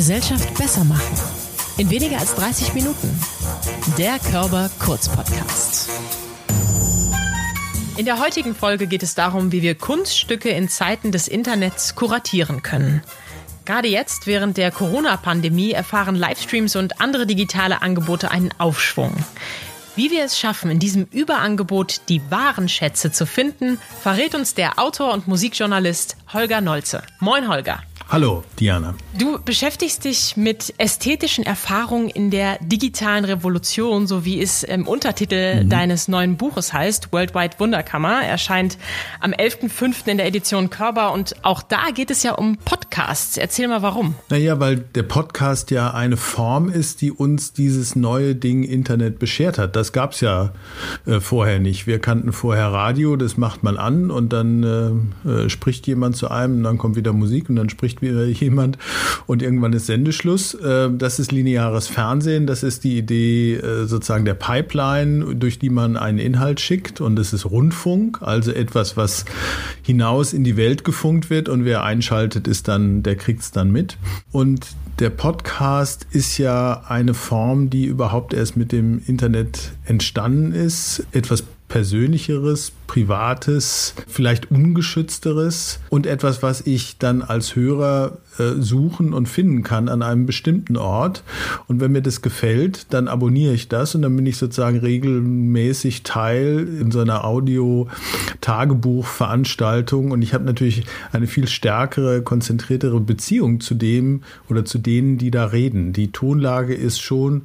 Gesellschaft besser machen. In weniger als 30 Minuten. Der Körper Kurz Podcast. In der heutigen Folge geht es darum, wie wir Kunststücke in Zeiten des Internets kuratieren können. Gerade jetzt, während der Corona-Pandemie, erfahren Livestreams und andere digitale Angebote einen Aufschwung. Wie wir es schaffen, in diesem Überangebot die wahren Schätze zu finden, verrät uns der Autor und Musikjournalist Holger Nolze. Moin, Holger. Hallo, Diana. Du beschäftigst dich mit ästhetischen Erfahrungen in der digitalen Revolution, so wie es im Untertitel mhm. deines neuen Buches heißt, Worldwide Wunderkammer. Erscheint am 11.05. in der Edition Körper und auch da geht es ja um Podcasts. Erzähl mal warum. Naja, weil der Podcast ja eine Form ist, die uns dieses neue Ding Internet beschert hat. Das gab es ja äh, vorher nicht. Wir kannten vorher Radio, das macht man an und dann äh, äh, spricht jemand zu einem und dann kommt wieder Musik und dann spricht wieder jemand und irgendwann ist Sendeschluss. Äh, das ist lineares Fernsehen, das ist die Idee äh, sozusagen der Pipeline, durch die man einen Inhalt schickt und das ist Rundfunk, also etwas, was hinaus in die Welt gefunkt wird und wer einschaltet, ist dann, der kriegt es dann mit. Und der Podcast ist ja eine Form, die überhaupt erst mit dem Internet entstanden ist. Etwas Persönlicheres, Privates, vielleicht Ungeschützteres und etwas, was ich dann als Hörer äh, suchen und finden kann an einem bestimmten Ort. Und wenn mir das gefällt, dann abonniere ich das und dann bin ich sozusagen regelmäßig Teil in so einer Audio-Tagebuch-Veranstaltung. Und ich habe natürlich eine viel stärkere, konzentriertere Beziehung zu dem oder zu denen, die da reden. Die Tonlage ist schon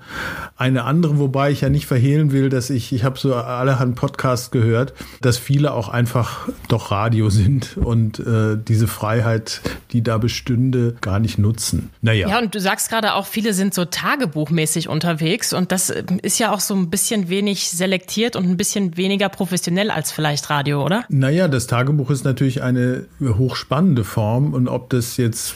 eine andere, wobei ich ja nicht verhehlen will, dass ich, ich habe so allerhand Podcasts gehört, dass viele auch einfach doch Radio sind und äh, diese Freiheit, die da bestünde, gar nicht nutzen. Naja. Ja, und du sagst gerade auch, viele sind so tagebuchmäßig unterwegs und das äh, ist ja auch so ein bisschen wenig selektiert und ein bisschen weniger professionell als vielleicht Radio, oder? Naja, das Tagebuch ist natürlich eine hochspannende Form und ob das jetzt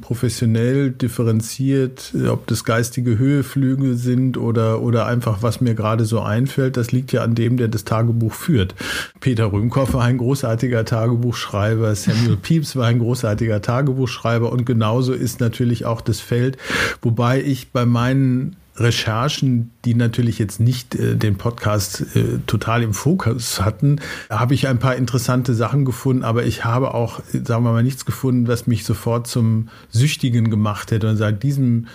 professionell differenziert, ob das geistige Höheflüge sind oder, oder einfach, was mir gerade so einfällt, das liegt ja an dem, der das Tagebuch führt. Peter Rühmkoff war ein großartiger Tagebuchschreiber, Samuel Pepys war ein großartiger Tagebuchschreiber und genauso ist natürlich auch das Feld, wobei ich bei meinen Recherchen, die natürlich jetzt nicht äh, den Podcast äh, total im Fokus hatten, habe ich ein paar interessante Sachen gefunden, aber ich habe auch, sagen wir mal, nichts gefunden, was mich sofort zum Süchtigen gemacht hätte und sagt, diesem,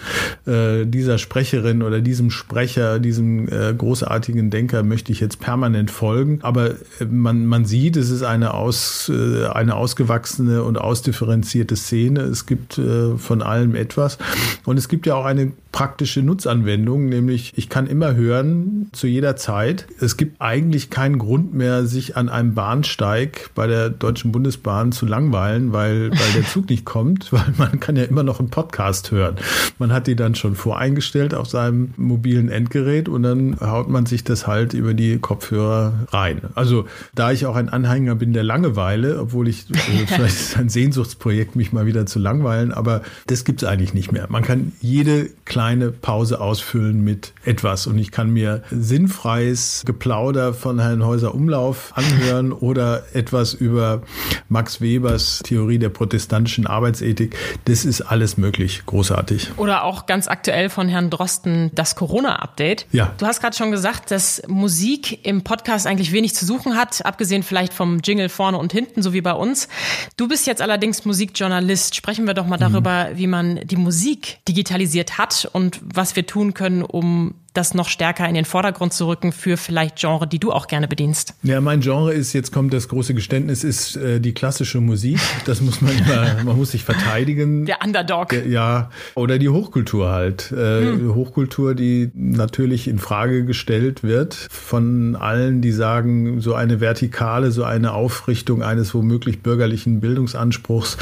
äh, dieser Sprecherin oder diesem Sprecher, diesem äh, großartigen Denker möchte ich jetzt permanent folgen. Aber äh, man, man sieht, es ist eine, aus, äh, eine ausgewachsene und ausdifferenzierte Szene. Es gibt von allem etwas. Und es gibt ja auch eine praktische Nutzanwendung, nämlich ich kann immer hören, zu jeder Zeit. Es gibt eigentlich keinen Grund mehr, sich an einem Bahnsteig bei der Deutschen Bundesbahn zu langweilen, weil, weil der Zug nicht kommt, weil man kann ja immer noch einen Podcast hören. Man hat die dann schon voreingestellt auf seinem mobilen Endgerät und dann haut man sich das halt über die Kopfhörer rein. Also da ich auch ein Anhänger bin der Langeweile, obwohl ich also vielleicht ist ein Sehnsuchtsprojekt, mich mal wieder zu langweilen, aber das gibt es eigentlich nicht mehr. Man kann jede kleine Pause ausfüllen mit etwas. Und ich kann mir sinnfreies Geplauder von Herrn Häuser Umlauf anhören oder etwas über Max Webers Theorie der protestantischen Arbeitsethik. Das ist alles möglich. Großartig. Oder auch ganz aktuell von Herrn Drosten das Corona-Update. Ja. Du hast gerade schon gesagt, dass Musik im Podcast eigentlich wenig zu suchen hat, abgesehen vielleicht vom Jingle vorne und hinten, so wie bei uns. Du bist jetzt allerdings Musikjournalist. Sprechen wir doch mal mhm. darüber, wie man die Musik digitalisiert hat und was wir tun können, um das noch stärker in den Vordergrund zu rücken für vielleicht Genre, die du auch gerne bedienst? Ja, mein Genre ist, jetzt kommt das große Geständnis, ist äh, die klassische Musik. Das muss man immer, man muss sich verteidigen. Der Underdog. Ja, oder die Hochkultur halt. Äh, hm. Hochkultur, die natürlich in Frage gestellt wird von allen, die sagen, so eine Vertikale, so eine Aufrichtung eines womöglich bürgerlichen Bildungsanspruchs,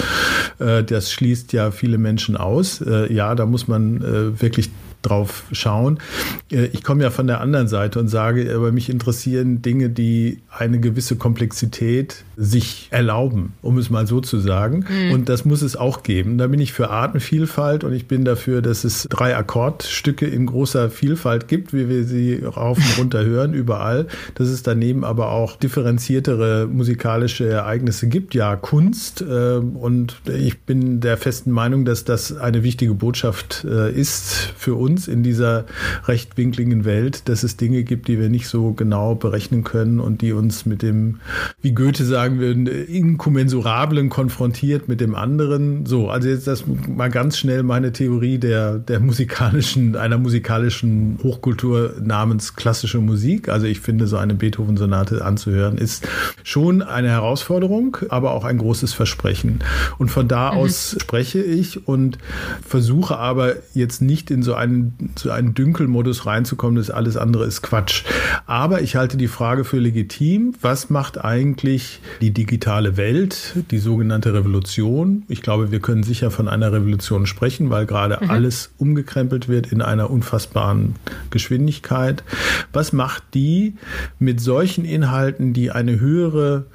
äh, das schließt ja viele Menschen aus. Äh, ja, da muss man äh, wirklich drauf schauen. Äh, ich komme ja von der anderen Seite und sage, aber mich interessieren Dinge, die eine gewisse Komplexität sich erlauben, um es mal so zu sagen. Mhm. Und das muss es auch geben. Da bin ich für Artenvielfalt und ich bin dafür, dass es drei Akkordstücke in großer Vielfalt gibt, wie wir sie rauf und runter hören, überall. Dass es daneben aber auch differenziertere musikalische Ereignisse gibt. Ja, Kunst. Äh, und ich bin der festen Meinung, dass das eine wichtige Botschaft äh, ist für uns in dieser rechtwinkligen Welt, dass es Dinge gibt, die wir nicht so genau berechnen können und die uns mit dem, wie Goethe sagen würden, inkommensurablen konfrontiert mit dem anderen. So, also jetzt das mal ganz schnell meine Theorie der, der musikalischen, einer musikalischen Hochkultur namens klassische Musik. Also ich finde, so eine Beethoven-Sonate anzuhören ist schon eine Herausforderung, aber auch ein großes Versprechen. Und von da mhm. aus spreche ich und versuche aber jetzt nicht in so einen, so einen Dünkelmodus reinzukommen, dass alles andere ist Quatsch. Aber ich halte die Frage für legitim. Was macht eigentlich die digitale Welt, die sogenannte Revolution? Ich glaube, wir können sicher von einer Revolution sprechen, weil gerade mhm. alles umgekrempelt wird in einer unfassbaren Geschwindigkeit. Was macht die mit solchen Inhalten, die eine höhere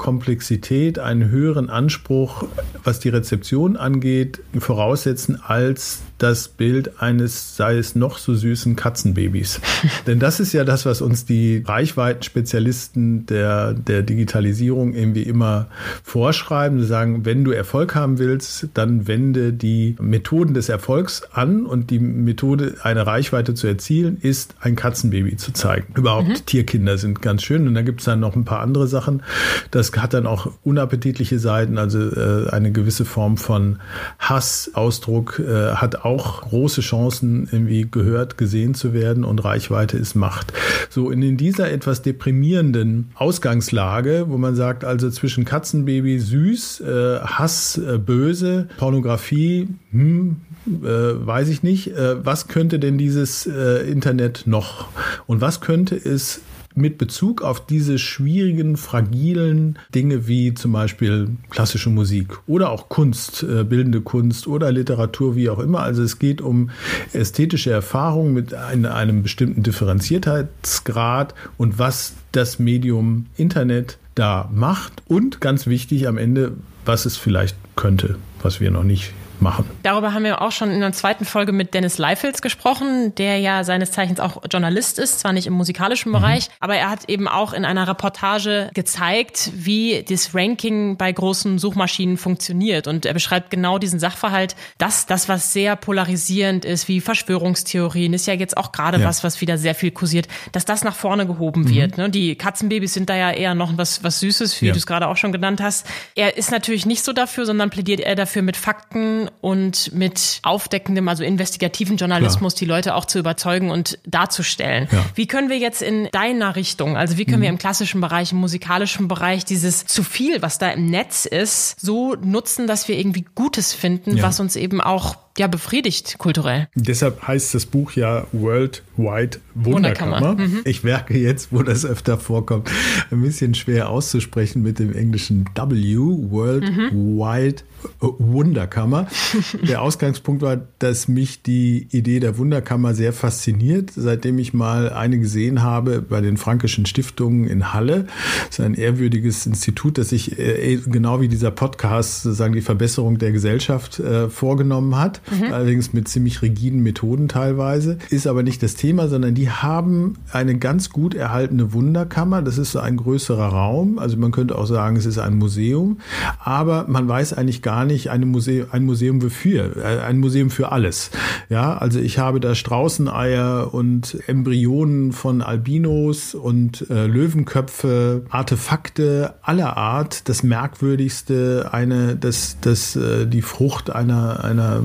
Komplexität, einen höheren Anspruch, was die Rezeption angeht, voraussetzen als das Bild eines, sei es noch so süßen Katzenbabys. Denn das ist ja das, was uns die Reichweitenspezialisten der, der Digitalisierung irgendwie immer vorschreiben. Sie sagen, wenn du Erfolg haben willst, dann wende die Methoden des Erfolgs an und die Methode, eine Reichweite zu erzielen, ist ein Katzenbaby zu zeigen. Überhaupt mhm. Tierkinder sind ganz schön und da gibt es dann noch ein paar andere Sachen. Das hat dann auch unappetitliche Seiten, also äh, eine gewisse Form von Hassausdruck äh, hat auch große Chancen, irgendwie gehört, gesehen zu werden und Reichweite ist Macht. So, in dieser etwas deprimierenden Ausgangslage, wo man sagt, also zwischen Katzenbaby süß, äh, Hass äh, böse, Pornografie, hm, äh, weiß ich nicht. Äh, was könnte denn dieses Internet noch? Und was könnte es mit Bezug auf diese schwierigen, fragilen Dinge wie zum Beispiel klassische Musik oder auch Kunst, äh, bildende Kunst oder Literatur, wie auch immer. Also es geht um ästhetische Erfahrung mit einem bestimmten Differenziertheitsgrad und was das Medium Internet da macht und ganz wichtig am Ende, was es vielleicht könnte, was wir noch nicht machen. Darüber haben wir auch schon in der zweiten Folge mit Dennis Leifels gesprochen, der ja seines Zeichens auch Journalist ist, zwar nicht im musikalischen Bereich, mhm. aber er hat eben auch in einer Reportage gezeigt, wie das Ranking bei großen Suchmaschinen funktioniert. Und er beschreibt genau diesen Sachverhalt, dass das, was sehr polarisierend ist, wie Verschwörungstheorien, ist ja jetzt auch gerade ja. was, was wieder sehr viel kursiert, dass das nach vorne gehoben mhm. wird. Ne? Die Katzenbabys sind da ja eher noch was, was Süßes, wie ja. du es gerade auch schon genannt hast. Er ist natürlich nicht so dafür, sondern plädiert er dafür mit Fakten und mit aufdeckendem, also investigativen Journalismus Klar. die Leute auch zu überzeugen und darzustellen. Ja. Wie können wir jetzt in deiner Richtung, also wie können mhm. wir im klassischen Bereich, im musikalischen Bereich dieses zu viel, was da im Netz ist, so nutzen, dass wir irgendwie Gutes finden, ja. was uns eben auch ja befriedigt kulturell. Deshalb heißt das Buch ja World Wide Wunderkammer. Wunderkammer. Mhm. Ich merke jetzt, wo das öfter vorkommt, ein bisschen schwer auszusprechen mit dem englischen W, World mhm. Wide Wunderkammer. Der Ausgangspunkt war, dass mich die Idee der Wunderkammer sehr fasziniert, seitdem ich mal eine gesehen habe bei den Frankischen Stiftungen in Halle. Das ist ein ehrwürdiges Institut, das sich äh, genau wie dieser Podcast sozusagen die Verbesserung der Gesellschaft äh, vorgenommen hat, mhm. allerdings mit ziemlich rigiden Methoden teilweise. Ist aber nicht das Thema, sondern die haben eine ganz gut erhaltene Wunderkammer. Das ist so ein größerer Raum. Also man könnte auch sagen, es ist ein Museum, aber man weiß eigentlich gar nicht eine Museum, ein Museum wofür, ein Museum für alles. Ja, also ich habe da Straußeneier und Embryonen von Albinos und äh, Löwenköpfe, Artefakte aller Art, das Merkwürdigste, eine, das, das, äh, die Frucht einer, einer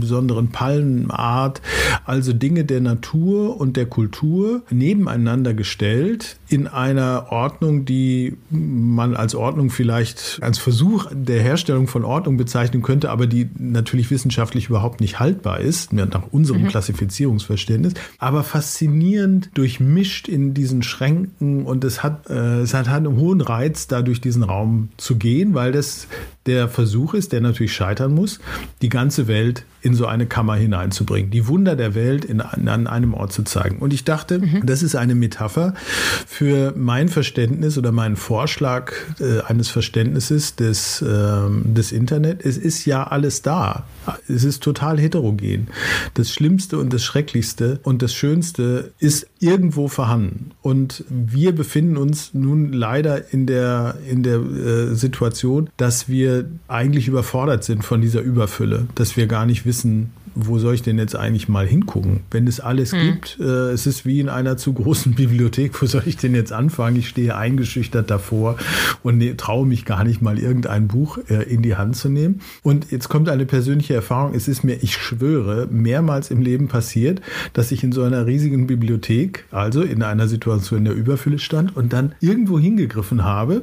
besonderen Palmenart, also Dinge der Natur und der Kultur nebeneinander gestellt in einer Ordnung, die man als Ordnung vielleicht als Versuch der Herstellung von Ordnung bezeichnen könnte, aber die natürlich wissenschaftlich überhaupt nicht haltbar ist, nach unserem mhm. Klassifizierungsverständnis, aber faszinierend durchmischt in diesen Schränken und es hat, äh, es hat einen hohen Reiz, da durch diesen Raum zu gehen, weil das der Versuch ist, der natürlich scheitern muss, die ganze Welt in so eine Kammer hineinzubringen, die Wunder der Welt in, an einem Ort zu zeigen. Und ich dachte, mhm. das ist eine Metapher für mein Verständnis oder meinen Vorschlag äh, eines Verständnisses des, äh, des Internet. Es ist ja alles da. Es ist total heterogen. Das Schlimmste und das Schrecklichste und das Schönste ist irgendwo vorhanden. Und wir befinden uns nun leider in der, in der äh, Situation, dass wir eigentlich überfordert sind von dieser Überfülle, dass wir gar nicht wissen, wo soll ich denn jetzt eigentlich mal hingucken? Wenn es alles hm. gibt, äh, es ist wie in einer zu großen Bibliothek, wo soll ich denn jetzt anfangen? Ich stehe eingeschüchtert davor und ne, traue mich gar nicht mal irgendein Buch äh, in die Hand zu nehmen. Und jetzt kommt eine persönliche Erfahrung. Es ist mir, ich schwöre, mehrmals im Leben passiert, dass ich in so einer riesigen Bibliothek, also in einer Situation in der Überfülle stand und dann irgendwo hingegriffen habe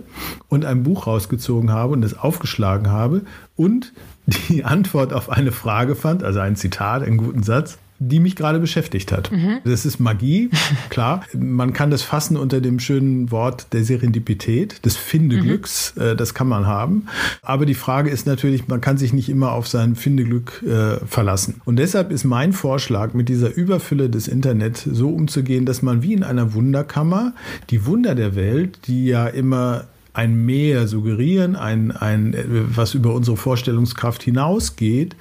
und ein Buch rausgezogen habe und es aufgeschlagen habe und die Antwort auf eine Frage fand, also ein Zitat, einen guten Satz, die mich gerade beschäftigt hat. Mhm. Das ist Magie, klar. Man kann das fassen unter dem schönen Wort der Serendipität, des Findeglücks. Mhm. Das kann man haben. Aber die Frage ist natürlich, man kann sich nicht immer auf sein Findeglück äh, verlassen. Und deshalb ist mein Vorschlag, mit dieser Überfülle des Internet so umzugehen, dass man wie in einer Wunderkammer die Wunder der Welt, die ja immer ein Mehr suggerieren, ein, ein, was über unsere Vorstellungskraft hinausgeht,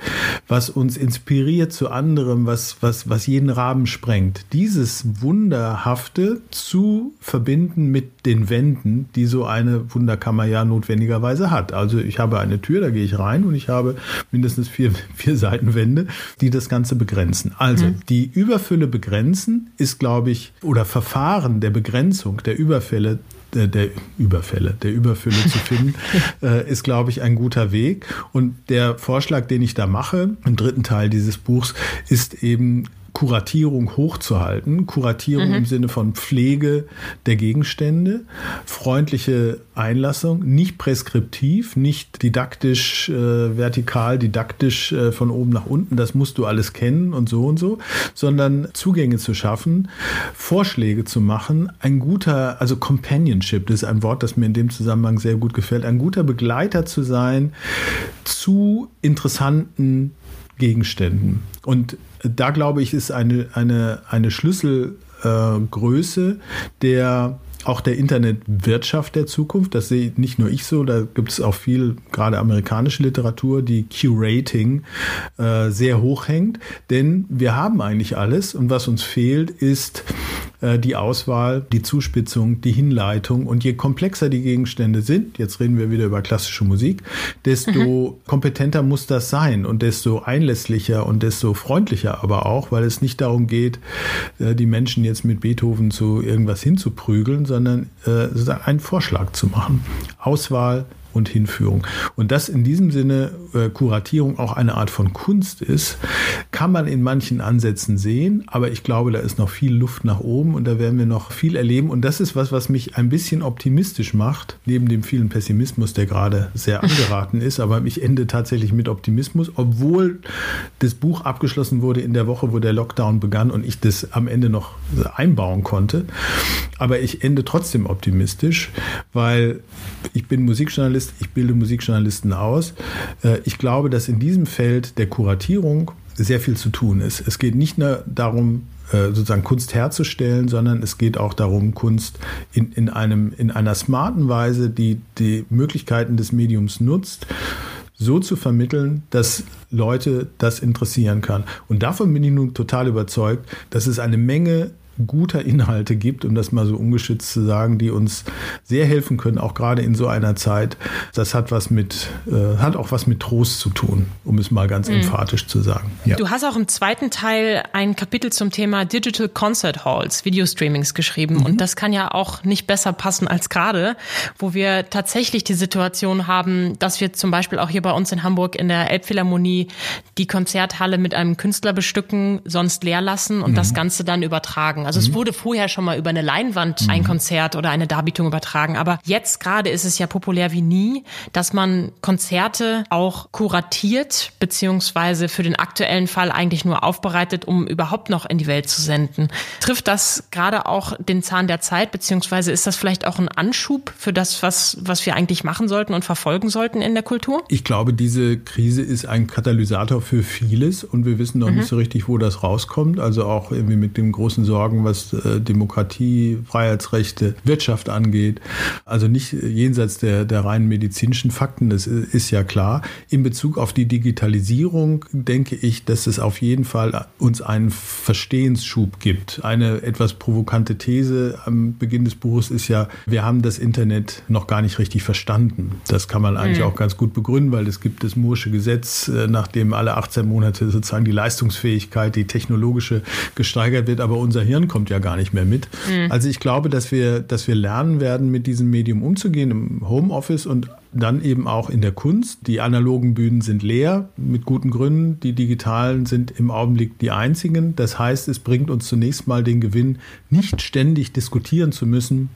was uns inspiriert zu anderem, was, was, was jeden Rahmen sprengt. Dieses Wunderhafte zu verbinden mit den Wänden, die so eine Wunderkammer ja notwendigerweise hat. Also ich habe eine Tür, da gehe ich rein und ich habe mindestens vier, vier Seitenwände, die das Ganze begrenzen. Also mhm. die Überfülle begrenzen ist, glaube ich, oder Verfahren der Begrenzung der Überfälle der, der Überfälle, der Überfülle zu finden, äh, ist, glaube ich, ein guter Weg. Und der Vorschlag, den ich da mache, im dritten Teil dieses Buchs, ist eben Kuratierung hochzuhalten. Kuratierung mhm. im Sinne von Pflege der Gegenstände, freundliche Einlassung, nicht preskriptiv, nicht didaktisch, äh, vertikal, didaktisch äh, von oben nach unten, das musst du alles kennen und so und so, sondern Zugänge zu schaffen, Vorschläge zu machen, ein guter, also Companionship, das ist ein Wort, das mir in dem Zusammenhang sehr gut gefällt, ein guter Begleiter zu sein zu interessanten Gegenständen. Und da glaube ich, ist eine, eine, eine Schlüsselgröße äh, der auch der Internetwirtschaft der Zukunft. Das sehe nicht nur ich so, da gibt es auch viel, gerade amerikanische Literatur, die Curating äh, sehr hoch hängt. Denn wir haben eigentlich alles und was uns fehlt, ist äh, die Auswahl, die Zuspitzung, die Hinleitung. Und je komplexer die Gegenstände sind, jetzt reden wir wieder über klassische Musik, desto mhm. kompetenter muss das sein und desto einlässlicher und desto freundlicher aber auch, weil es nicht darum geht, äh, die Menschen jetzt mit Beethoven zu irgendwas hinzuprügeln, sondern äh, einen Vorschlag zu machen. Auswahl, und Hinführung. Und dass in diesem Sinne äh, Kuratierung auch eine Art von Kunst ist, kann man in manchen Ansätzen sehen, aber ich glaube, da ist noch viel Luft nach oben und da werden wir noch viel erleben. Und das ist was, was mich ein bisschen optimistisch macht, neben dem vielen Pessimismus, der gerade sehr angeraten ist. Aber ich ende tatsächlich mit Optimismus, obwohl das Buch abgeschlossen wurde in der Woche, wo der Lockdown begann und ich das am Ende noch einbauen konnte. Aber ich ende trotzdem optimistisch, weil ich bin Musikjournalist Musikjournalist, ich bilde Musikjournalisten aus. Äh, ich glaube, dass in diesem Feld der Kuratierung sehr viel zu tun ist. Es geht nicht nur darum, äh, sozusagen Kunst herzustellen, sondern es geht auch darum, Kunst in, in, einem, in einer smarten Weise, die die Möglichkeiten des Mediums nutzt, so zu vermitteln, dass Leute das interessieren kann. Und davon bin ich nun total überzeugt, dass es eine Menge guter Inhalte gibt, um das mal so ungeschützt zu sagen, die uns sehr helfen können, auch gerade in so einer Zeit. Das hat was mit, äh, hat auch was mit Trost zu tun, um es mal ganz mhm. emphatisch zu sagen. Ja. Du hast auch im zweiten Teil ein Kapitel zum Thema Digital Concert Halls, Videostreamings geschrieben. Mhm. Und das kann ja auch nicht besser passen als gerade, wo wir tatsächlich die Situation haben, dass wir zum Beispiel auch hier bei uns in Hamburg in der Elbphilharmonie die Konzerthalle mit einem Künstler bestücken, sonst leer lassen und mhm. das Ganze dann übertragen übertragen. Also mhm. es wurde vorher schon mal über eine Leinwand mhm. ein Konzert oder eine Darbietung übertragen. Aber jetzt gerade ist es ja populär wie nie, dass man Konzerte auch kuratiert, beziehungsweise für den aktuellen Fall eigentlich nur aufbereitet, um überhaupt noch in die Welt zu senden. Trifft das gerade auch den Zahn der Zeit, beziehungsweise ist das vielleicht auch ein Anschub für das, was, was wir eigentlich machen sollten und verfolgen sollten in der Kultur? Ich glaube, diese Krise ist ein Katalysator für vieles und wir wissen noch mhm. nicht so richtig, wo das rauskommt. Also auch irgendwie mit den großen Sorgen, was äh, Demokratie, Freiheitsrechte, Wirtschaft angeht. Also nicht jenseits der, der reinen medizinischen Fakten, das ist ja klar. In Bezug auf die Digitalisierung denke ich, dass es auf jeden Fall uns einen Verstehensschub gibt. Eine etwas provokante These am Beginn des Buches ist ja, wir haben das Internet noch gar nicht richtig verstanden. Das kann man eigentlich mhm. auch ganz gut begründen, weil es gibt das Moore'sche Gesetz, äh, nach dem alle 18 Monate sozusagen die Leistungsfähigkeit, die technologische gesteigert wird, aber unser Hirn kommt ja gar nicht mehr mit. Mhm. Also ich glaube, dass wir, dass wir lernen werden, mit diesem Medium umzugehen im Homeoffice und dann eben auch in der Kunst. Die analogen Bühnen sind leer, mit guten Gründen. Die digitalen sind im Augenblick die einzigen. Das heißt, es bringt uns zunächst mal den Gewinn, nicht ständig diskutieren zu müssen,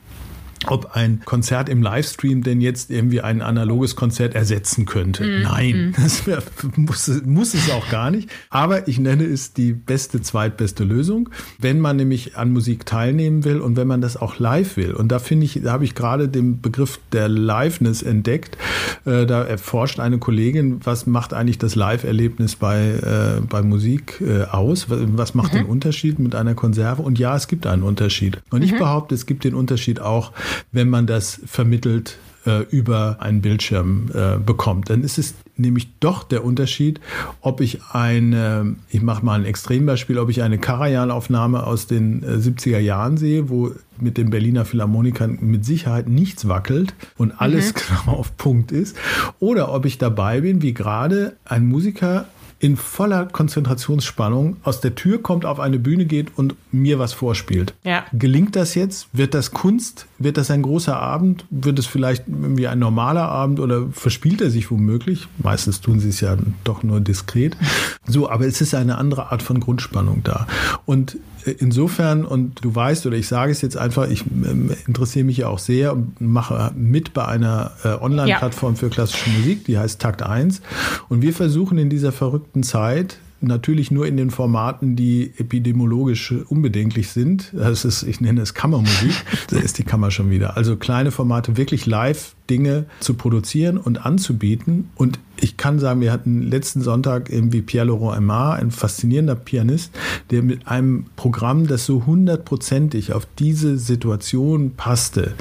ob ein Konzert im Livestream denn jetzt irgendwie ein analoges Konzert ersetzen könnte. Mm, Nein, mm. das wär, muss, muss es auch gar nicht. Aber ich nenne es die beste, zweitbeste Lösung, wenn man nämlich an Musik teilnehmen will und wenn man das auch live will. Und da finde ich, da habe ich gerade den Begriff der Liveness entdeckt. Äh, da erforscht eine Kollegin, was macht eigentlich das Live-Erlebnis bei, äh, bei Musik äh, aus? Was macht mhm. den Unterschied mit einer Konserve? Und ja, es gibt einen Unterschied. Und ich mhm. behaupte, es gibt den Unterschied auch wenn man das vermittelt äh, über einen Bildschirm äh, bekommt. Dann ist es nämlich doch der Unterschied, ob ich eine, ich mache mal ein Extrembeispiel, ob ich eine Karajan-Aufnahme aus den äh, 70er Jahren sehe, wo mit den Berliner Philharmonikern mit Sicherheit nichts wackelt und alles mhm. genau auf Punkt ist, oder ob ich dabei bin, wie gerade ein Musiker in voller Konzentrationsspannung aus der Tür kommt, auf eine Bühne geht und mir was vorspielt. Ja. Gelingt das jetzt? Wird das Kunst? Wird das ein großer Abend? Wird es vielleicht irgendwie ein normaler Abend oder verspielt er sich womöglich? Meistens tun sie es ja doch nur diskret. So, aber es ist eine andere Art von Grundspannung da. Und insofern, und du weißt, oder ich sage es jetzt einfach, ich ähm, interessiere mich ja auch sehr und mache mit bei einer äh, Online-Plattform ja. für klassische Musik, die heißt Takt 1. Und wir versuchen in dieser verrückten Zeit natürlich nur in den Formaten, die epidemiologisch unbedenklich sind. Das ist, ich nenne es Kammermusik. Da ist die Kammer schon wieder. Also kleine Formate, wirklich live Dinge zu produzieren und anzubieten. Und ich kann sagen, wir hatten letzten Sonntag irgendwie Pierre Laurent Aymar, ein faszinierender Pianist, der mit einem Programm, das so hundertprozentig auf diese Situation passte,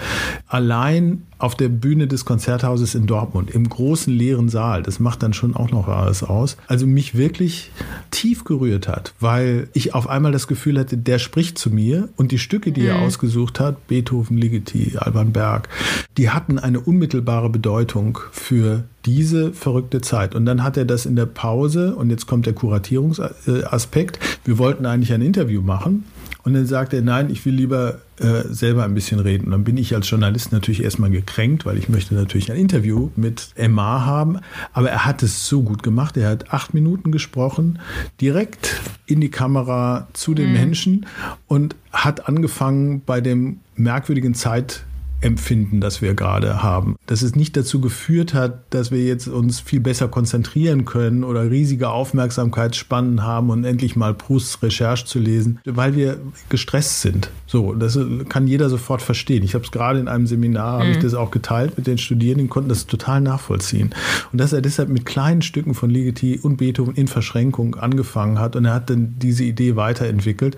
allein auf der Bühne des Konzerthauses in Dortmund, im großen leeren Saal, das macht dann schon auch noch alles aus, also mich wirklich tief gerührt hat, weil ich auf einmal das Gefühl hatte, der spricht zu mir und die Stücke, die mhm. er ausgesucht hat, Beethoven, Ligeti, Alban Berg, die hatten eine unmittelbare Bedeutung für diese verrückte Zeit. Und dann hat er das in der Pause, und jetzt kommt der Kuratierungsaspekt, wir wollten eigentlich ein Interview machen. Und dann sagt er, nein, ich will lieber äh, selber ein bisschen reden. Und dann bin ich als Journalist natürlich erstmal gekränkt, weil ich möchte natürlich ein Interview mit Emma haben. Aber er hat es so gut gemacht. Er hat acht Minuten gesprochen, direkt in die Kamera zu den mhm. Menschen und hat angefangen bei dem merkwürdigen Zeit Empfinden, das wir gerade haben. Dass es nicht dazu geführt hat, dass wir jetzt uns viel besser konzentrieren können oder riesige Aufmerksamkeitsspannen haben und endlich mal Prousts Recherche zu lesen, weil wir gestresst sind. So, das kann jeder sofort verstehen. Ich habe es gerade in einem Seminar, mhm. habe ich das auch geteilt mit den Studierenden, die konnten das total nachvollziehen. Und dass er deshalb mit kleinen Stücken von Ligeti und Beethoven in Verschränkung angefangen hat und er hat dann diese Idee weiterentwickelt.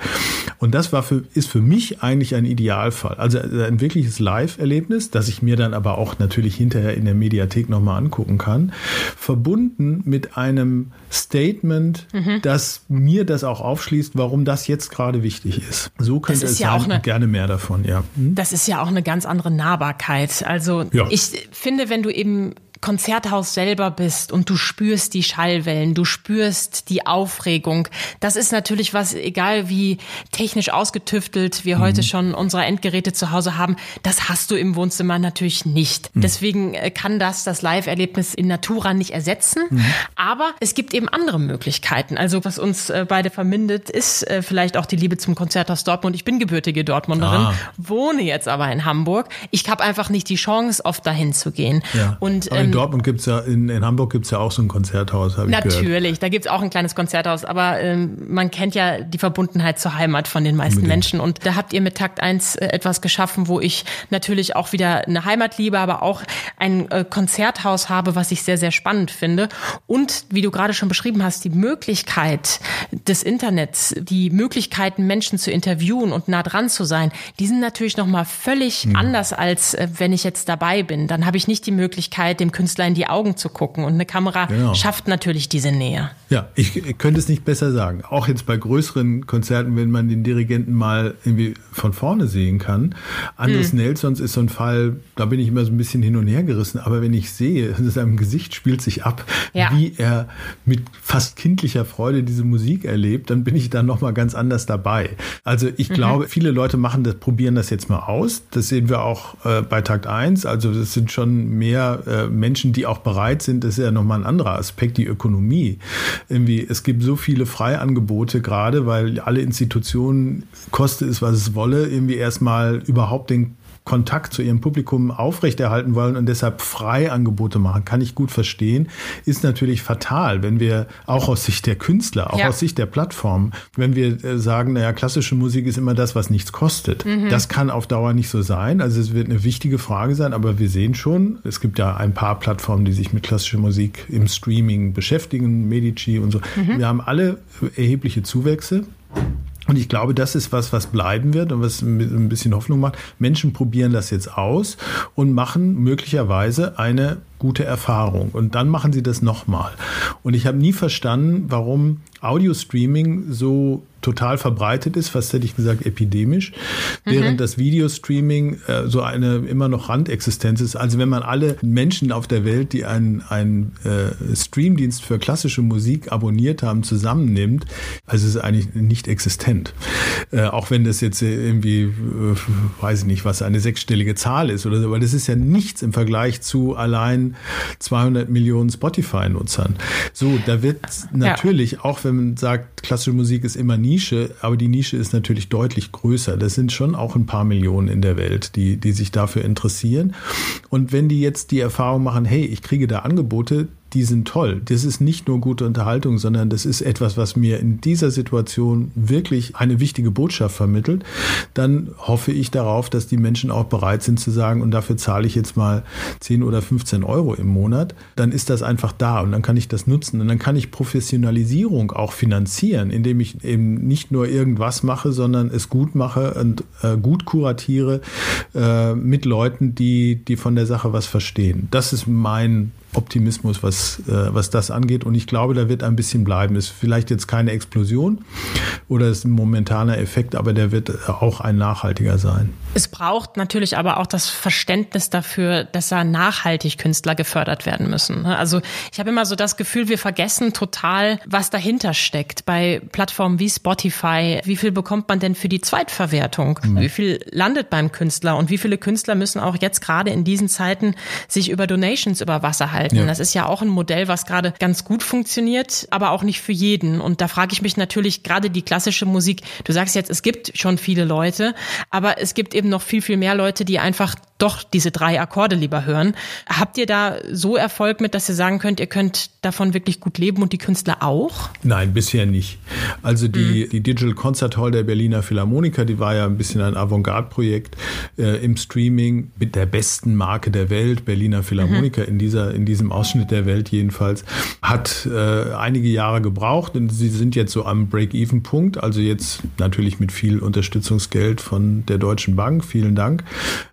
Und das war für, ist für mich eigentlich ein Idealfall. Also ein wirkliches Live-Erlebnis, das ich mir dann aber auch natürlich hinterher in der Mediathek nochmal angucken kann, verbunden mit einem Statement, mhm. das mir das auch aufschließt, warum das jetzt gerade wichtig ist. So könnte ist es ja sein, eine, gerne mehr davon, ja. Hm? Das ist ja auch eine ganz andere Nahbarkeit. Also ja. ich finde, wenn du eben Konzerthaus selber bist und du spürst die Schallwellen, du spürst die Aufregung. Das ist natürlich was, egal wie technisch ausgetüftelt wir mhm. heute schon unsere Endgeräte zu Hause haben, das hast du im Wohnzimmer natürlich nicht. Mhm. Deswegen äh, kann das das Live-Erlebnis in Natura nicht ersetzen. Mhm. Aber es gibt eben andere Möglichkeiten. Also was uns äh, beide vermindet, ist äh, vielleicht auch die Liebe zum Konzerthaus Dortmund. Ich bin gebürtige Dortmunderin, ah. wohne jetzt aber in Hamburg. Ich habe einfach nicht die Chance, oft dahin zu gehen. Ja. Und ähm, in Dortmund gibt's ja, in, in Hamburg gibt's ja auch so ein Konzerthaus, habe ich Natürlich, gehört. da gibt's auch ein kleines Konzerthaus, aber ähm, man kennt ja die Verbundenheit zur Heimat von den meisten Unbedingt. Menschen. Und da habt ihr mit Takt 1 äh, etwas geschaffen, wo ich natürlich auch wieder eine Heimat liebe, aber auch ein äh, Konzerthaus habe, was ich sehr, sehr spannend finde. Und wie du gerade schon beschrieben hast, die Möglichkeit des Internets, die Möglichkeiten, Menschen zu interviewen und nah dran zu sein, die sind natürlich nochmal völlig mhm. anders, als äh, wenn ich jetzt dabei bin. Dann habe ich nicht die Möglichkeit, dem Künstler in die Augen zu gucken. Und eine Kamera genau. schafft natürlich diese Nähe. Ja, ich könnte es nicht besser sagen. Auch jetzt bei größeren Konzerten, wenn man den Dirigenten mal irgendwie von vorne sehen kann. Andres hm. Nelsons ist so ein Fall, da bin ich immer so ein bisschen hin und her gerissen. Aber wenn ich sehe, in seinem Gesicht spielt sich ab, ja. wie er mit fast kindlicher Freude diese Musik erlebt, dann bin ich da nochmal ganz anders dabei. Also ich mhm. glaube, viele Leute machen das, probieren das jetzt mal aus. Das sehen wir auch äh, bei Takt 1. Also es sind schon mehr äh, Menschen, die auch bereit sind. Das ist ja nochmal ein anderer Aspekt, die Ökonomie irgendwie, es gibt so viele Freiangebote gerade, weil alle Institutionen, koste es, was es wolle, irgendwie erstmal überhaupt den Kontakt zu ihrem Publikum aufrechterhalten wollen und deshalb Freiangebote machen, kann ich gut verstehen, ist natürlich fatal, wenn wir auch aus Sicht der Künstler, auch ja. aus Sicht der Plattform, wenn wir äh, sagen, naja, klassische Musik ist immer das, was nichts kostet. Mhm. Das kann auf Dauer nicht so sein. Also es wird eine wichtige Frage sein, aber wir sehen schon, es gibt ja ein paar Plattformen, die sich mit klassischer Musik im Streaming beschäftigen, Medici und so. Mhm. Wir haben alle erhebliche Zuwächse. Und ich glaube, das ist was, was bleiben wird und was ein bisschen Hoffnung macht. Menschen probieren das jetzt aus und machen möglicherweise eine gute Erfahrung. Und dann machen sie das nochmal. Und ich habe nie verstanden, warum Audio-Streaming so total verbreitet ist, fast hätte ich gesagt epidemisch, mhm. während das Videostreaming äh, so eine immer noch Randexistenz ist. Also wenn man alle Menschen auf der Welt, die einen, einen äh, Streamdienst für klassische Musik abonniert haben, zusammennimmt, also es ist eigentlich nicht existent. Äh, auch wenn das jetzt irgendwie, äh, weiß ich nicht, was eine sechsstellige Zahl ist oder so, aber das ist ja nichts im Vergleich zu allein 200 Millionen Spotify-Nutzern. So, da wird natürlich, ja. auch wenn man sagt, klassische Musik ist immer Nische, aber die Nische ist natürlich deutlich größer. Das sind schon auch ein paar Millionen in der Welt, die, die sich dafür interessieren. Und wenn die jetzt die Erfahrung machen, hey, ich kriege da Angebote, die sind toll. Das ist nicht nur gute Unterhaltung, sondern das ist etwas, was mir in dieser Situation wirklich eine wichtige Botschaft vermittelt. Dann hoffe ich darauf, dass die Menschen auch bereit sind zu sagen, und dafür zahle ich jetzt mal 10 oder 15 Euro im Monat. Dann ist das einfach da und dann kann ich das nutzen und dann kann ich Professionalisierung auch finanzieren, indem ich eben nicht nur irgendwas mache, sondern es gut mache und äh, gut kuratiere äh, mit Leuten, die, die von der Sache was verstehen. Das ist mein Optimismus, was, äh, was das angeht. Und ich glaube, da wird ein bisschen bleiben. Ist vielleicht jetzt keine Explosion oder ist ein momentaner Effekt, aber der wird auch ein nachhaltiger sein. Es braucht natürlich aber auch das Verständnis dafür, dass da nachhaltig Künstler gefördert werden müssen. Also ich habe immer so das Gefühl, wir vergessen total, was dahinter steckt. Bei Plattformen wie Spotify, wie viel bekommt man denn für die Zweitverwertung? Mhm. Wie viel landet beim Künstler? Und wie viele Künstler müssen auch jetzt gerade in diesen Zeiten sich über Donations über Wasser halten? Ja. Das ist ja auch ein Modell, was gerade ganz gut funktioniert, aber auch nicht für jeden. Und da frage ich mich natürlich gerade die klassische Musik. Du sagst jetzt, es gibt schon viele Leute, aber es gibt eben noch viel, viel mehr Leute, die einfach doch diese drei Akkorde lieber hören. Habt ihr da so Erfolg mit, dass ihr sagen könnt, ihr könnt davon wirklich gut leben und die Künstler auch? Nein, bisher nicht. Also die, mhm. die Digital Concert Hall der Berliner Philharmoniker, die war ja ein bisschen ein Avantgarde-Projekt äh, im Streaming mit der besten Marke der Welt, Berliner Philharmoniker mhm. in dieser, in diesem Ausschnitt der Welt jedenfalls, hat äh, einige Jahre gebraucht und sie sind jetzt so am Break-Even-Punkt, also jetzt natürlich mit viel Unterstützungsgeld von der Deutschen Bank. Vielen Dank.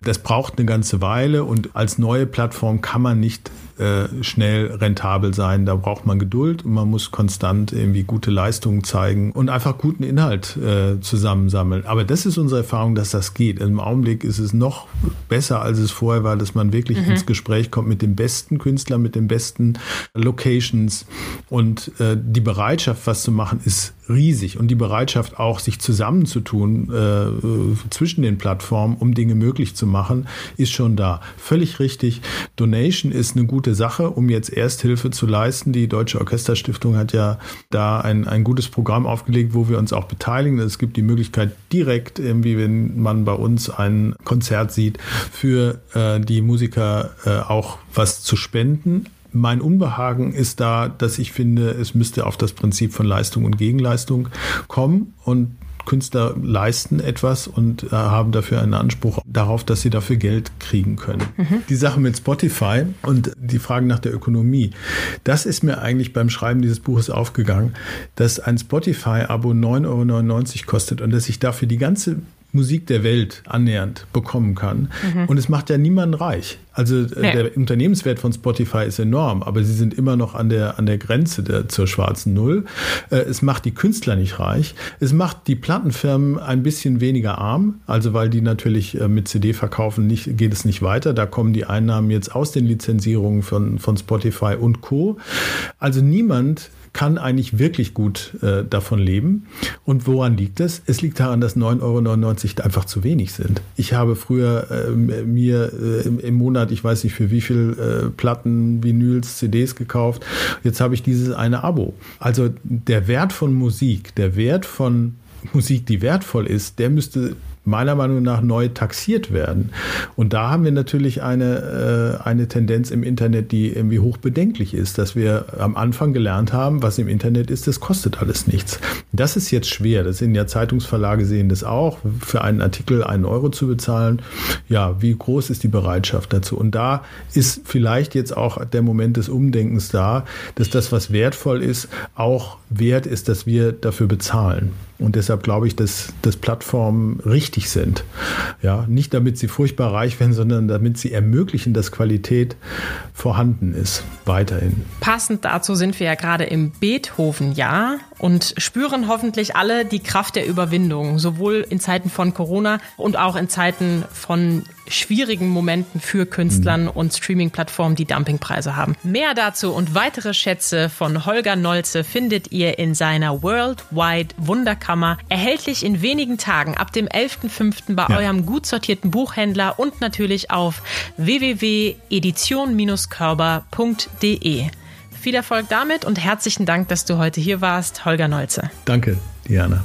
Das braucht noch eine ganze Weile und als neue Plattform kann man nicht äh, schnell rentabel sein. Da braucht man Geduld und man muss konstant irgendwie gute Leistungen zeigen und einfach guten Inhalt äh, zusammensammeln. Aber das ist unsere Erfahrung, dass das geht. Im Augenblick ist es noch besser, als es vorher war, dass man wirklich mhm. ins Gespräch kommt mit den besten Künstlern, mit den besten Locations und äh, die Bereitschaft, was zu machen, ist riesig und die Bereitschaft auch, sich zusammenzutun äh, zwischen den Plattformen, um Dinge möglich zu machen, ist schon da. Völlig richtig. Donation ist eine gute Sache, um jetzt Ersthilfe zu leisten. Die Deutsche Orchesterstiftung hat ja da ein, ein gutes Programm aufgelegt, wo wir uns auch beteiligen. Es gibt die Möglichkeit direkt, irgendwie, wenn man bei uns ein Konzert sieht, für äh, die Musiker äh, auch was zu spenden. Mein Unbehagen ist da, dass ich finde, es müsste auf das Prinzip von Leistung und Gegenleistung kommen und Künstler leisten etwas und äh, haben dafür einen Anspruch darauf, dass sie dafür Geld kriegen können. Mhm. Die Sache mit Spotify und die Fragen nach der Ökonomie, das ist mir eigentlich beim Schreiben dieses Buches aufgegangen, dass ein Spotify-Abo 9,99 Euro kostet und dass ich dafür die ganze Musik der Welt annähernd bekommen kann. Mhm. Und es macht ja niemanden reich. Also äh, nee. der Unternehmenswert von Spotify ist enorm, aber sie sind immer noch an der, an der Grenze der, zur schwarzen Null. Äh, es macht die Künstler nicht reich. Es macht die Plattenfirmen ein bisschen weniger arm, also weil die natürlich äh, mit CD verkaufen nicht, geht es nicht weiter. Da kommen die Einnahmen jetzt aus den Lizenzierungen von, von Spotify und Co. Also niemand kann eigentlich wirklich gut äh, davon leben. Und woran liegt es? Es liegt daran, dass 9,99 Euro einfach zu wenig sind. Ich habe früher äh, mir äh, im Monat, ich weiß nicht für wie viel äh, Platten, Vinyls, CDs gekauft. Jetzt habe ich dieses eine Abo. Also der Wert von Musik, der Wert von Musik, die wertvoll ist, der müsste meiner Meinung nach neu taxiert werden. Und da haben wir natürlich eine, äh, eine Tendenz im Internet, die irgendwie hoch bedenklich ist, dass wir am Anfang gelernt haben, was im Internet ist, das kostet alles nichts. Das ist jetzt schwer. Das sind ja Zeitungsverlage sehen das auch, für einen Artikel einen Euro zu bezahlen. Ja, wie groß ist die Bereitschaft dazu? Und da ist vielleicht jetzt auch der Moment des Umdenkens da, dass das, was wertvoll ist, auch wert ist, dass wir dafür bezahlen. Und deshalb glaube ich, dass, dass Plattformen richtig sind. Ja, nicht damit sie furchtbar reich werden, sondern damit sie ermöglichen, dass Qualität vorhanden ist, weiterhin. Passend dazu sind wir ja gerade im Beethoven-Jahr und spüren hoffentlich alle die Kraft der Überwindung, sowohl in Zeiten von Corona und auch in Zeiten von schwierigen Momenten für Künstlern mhm. und Streaming-Plattformen, die Dumpingpreise haben. Mehr dazu und weitere Schätze von Holger Nolze findet ihr in seiner Worldwide Wunderkammer, erhältlich in wenigen Tagen ab dem 11.05. bei ja. eurem gut sortierten Buchhändler und natürlich auf www.edition-körber.de. Viel Erfolg damit und herzlichen Dank, dass du heute hier warst, Holger Nolze. Danke, Diana.